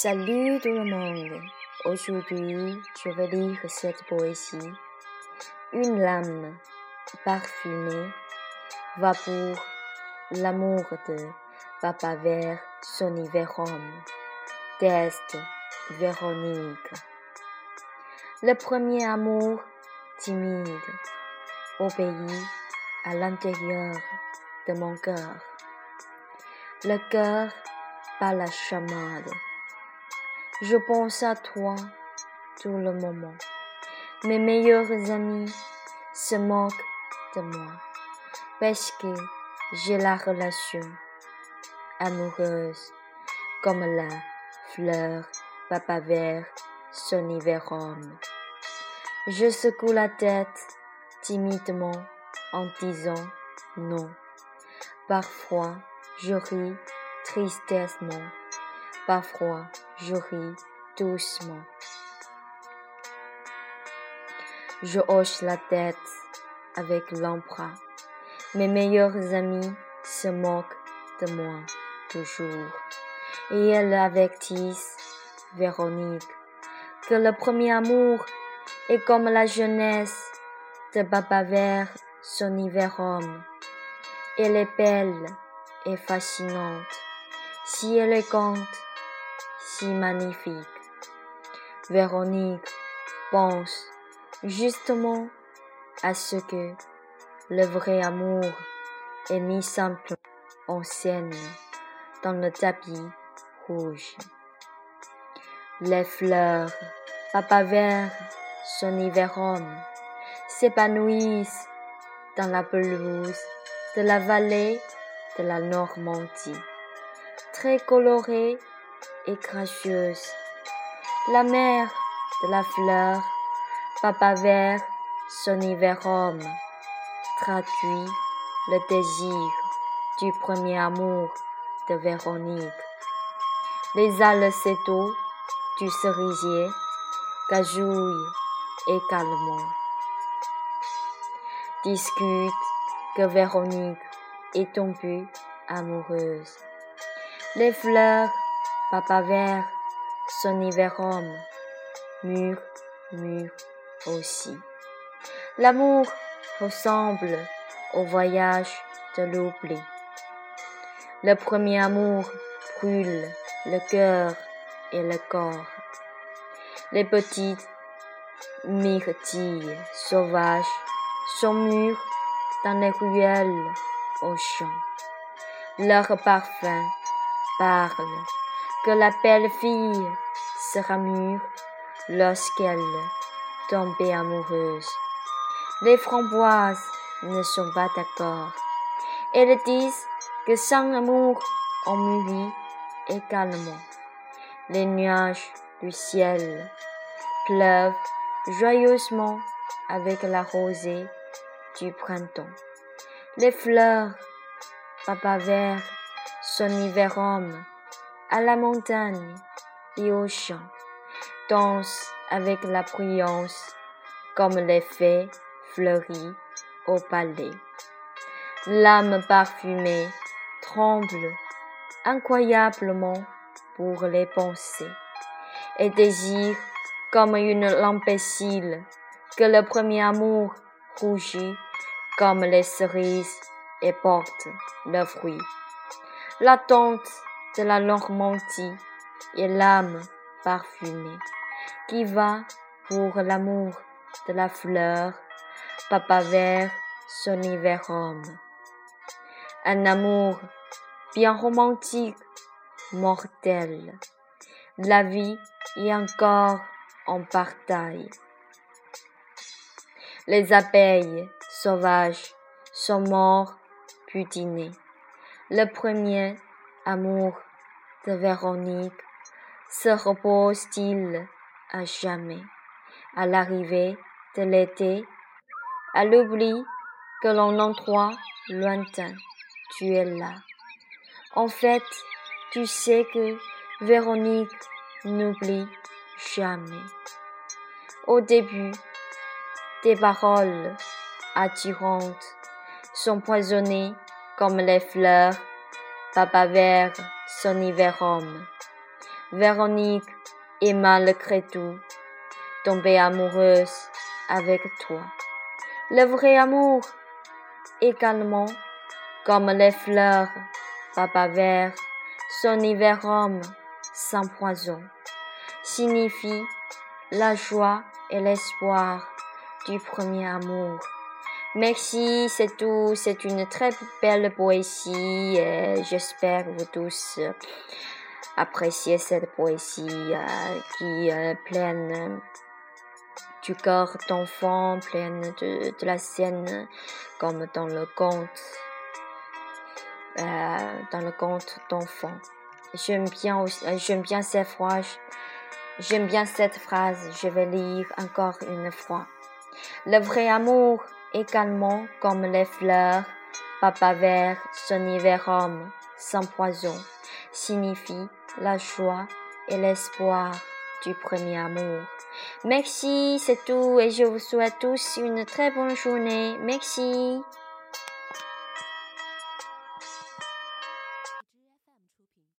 Salut tout le monde. Aujourd'hui, je vais lire cette poésie. Une lame parfumée va pour l'amour de Papa Vert Soniverum, Test Véronique. Le premier amour timide obéit à l'intérieur de mon cœur. Le cœur par la chamade. Je pense à toi tout le moment. Mes meilleurs amis se moquent de moi parce que j'ai la relation amoureuse comme la fleur papaver soniverum. Je secoue la tête timidement en disant non. Parfois, je ris tristessement. Parfois, je ris doucement. Je hoche la tête avec l'emprunt. Mes meilleurs amis se moquent de moi toujours. Et elles avertissent Véronique que le premier amour est comme la jeunesse de Baba Vert Soniverum. Elle est belle et fascinante, si élégante magnifique. Véronique pense justement à ce que le vrai amour est mis simple en scène dans le tapis rouge. Les fleurs, papa vert, soniverum, s'épanouissent dans la pelouse de la vallée de la Normandie, très colorée et gracieuse. La mère de la fleur, papa vert, soniverum, traduit le désir du premier amour de Véronique. Les cétaux du cerisier gazouillent également. Discute que Véronique est tombée amoureuse. Les fleurs Papa vert, soniverum, mûr, mûr aussi. L'amour ressemble au voyage de l'oubli. Le premier amour brûle le cœur et le corps. Les petites myrtilles sauvages sont mûres dans les ruelles au champ. Leur parfum parle la belle fille sera mûre lorsqu'elle tombée amoureuse. Les framboises ne sont pas d'accord. Elles disent que sans amour, on mûrit également. Les nuages du ciel pleuvent joyeusement avec la rosée du printemps. Les fleurs, papa vert, soniverum, à la montagne et au champ, danse avec la brillance comme les fées fleuries au palais. L'âme parfumée tremble incroyablement pour les pensées et désire comme une lampécile que le premier amour rougit comme les cerises et porte le fruit. L'attente de la Normandie et l'âme parfumée qui va pour l'amour de la fleur papa vert soniverum. Un amour bien romantique, mortel. La vie est encore en partail. Les abeilles sauvages sont morts putinés. Le premier amour de Véronique se repose-t-il à jamais? À l'arrivée de l'été, à l'oubli que l'on entend lointain, tu es là. En fait, tu sais que Véronique n'oublie jamais. Au début, tes paroles attirantes sont poisonnées comme les fleurs, papa vert, soniverum. Véronique est malgré tout tombée amoureuse avec toi. Le vrai amour, également, comme les fleurs, papa vert, son hiver homme, sans poison, signifie la joie et l'espoir du premier amour. Merci, c'est tout. C'est une très belle poésie et j'espère que vous tous appréciez cette poésie euh, qui est pleine du cœur d'enfant, pleine de, la scène comme dans le conte, euh, dans le conte d'enfant. J'aime bien, j'aime bien cette phrase. J'aime bien cette phrase. Je vais lire encore une fois. Le vrai amour également comme les fleurs, papa vert, homme, sans poison, signifie la joie et l'espoir du premier amour. Merci, c'est tout et je vous souhaite tous une très bonne journée. Merci.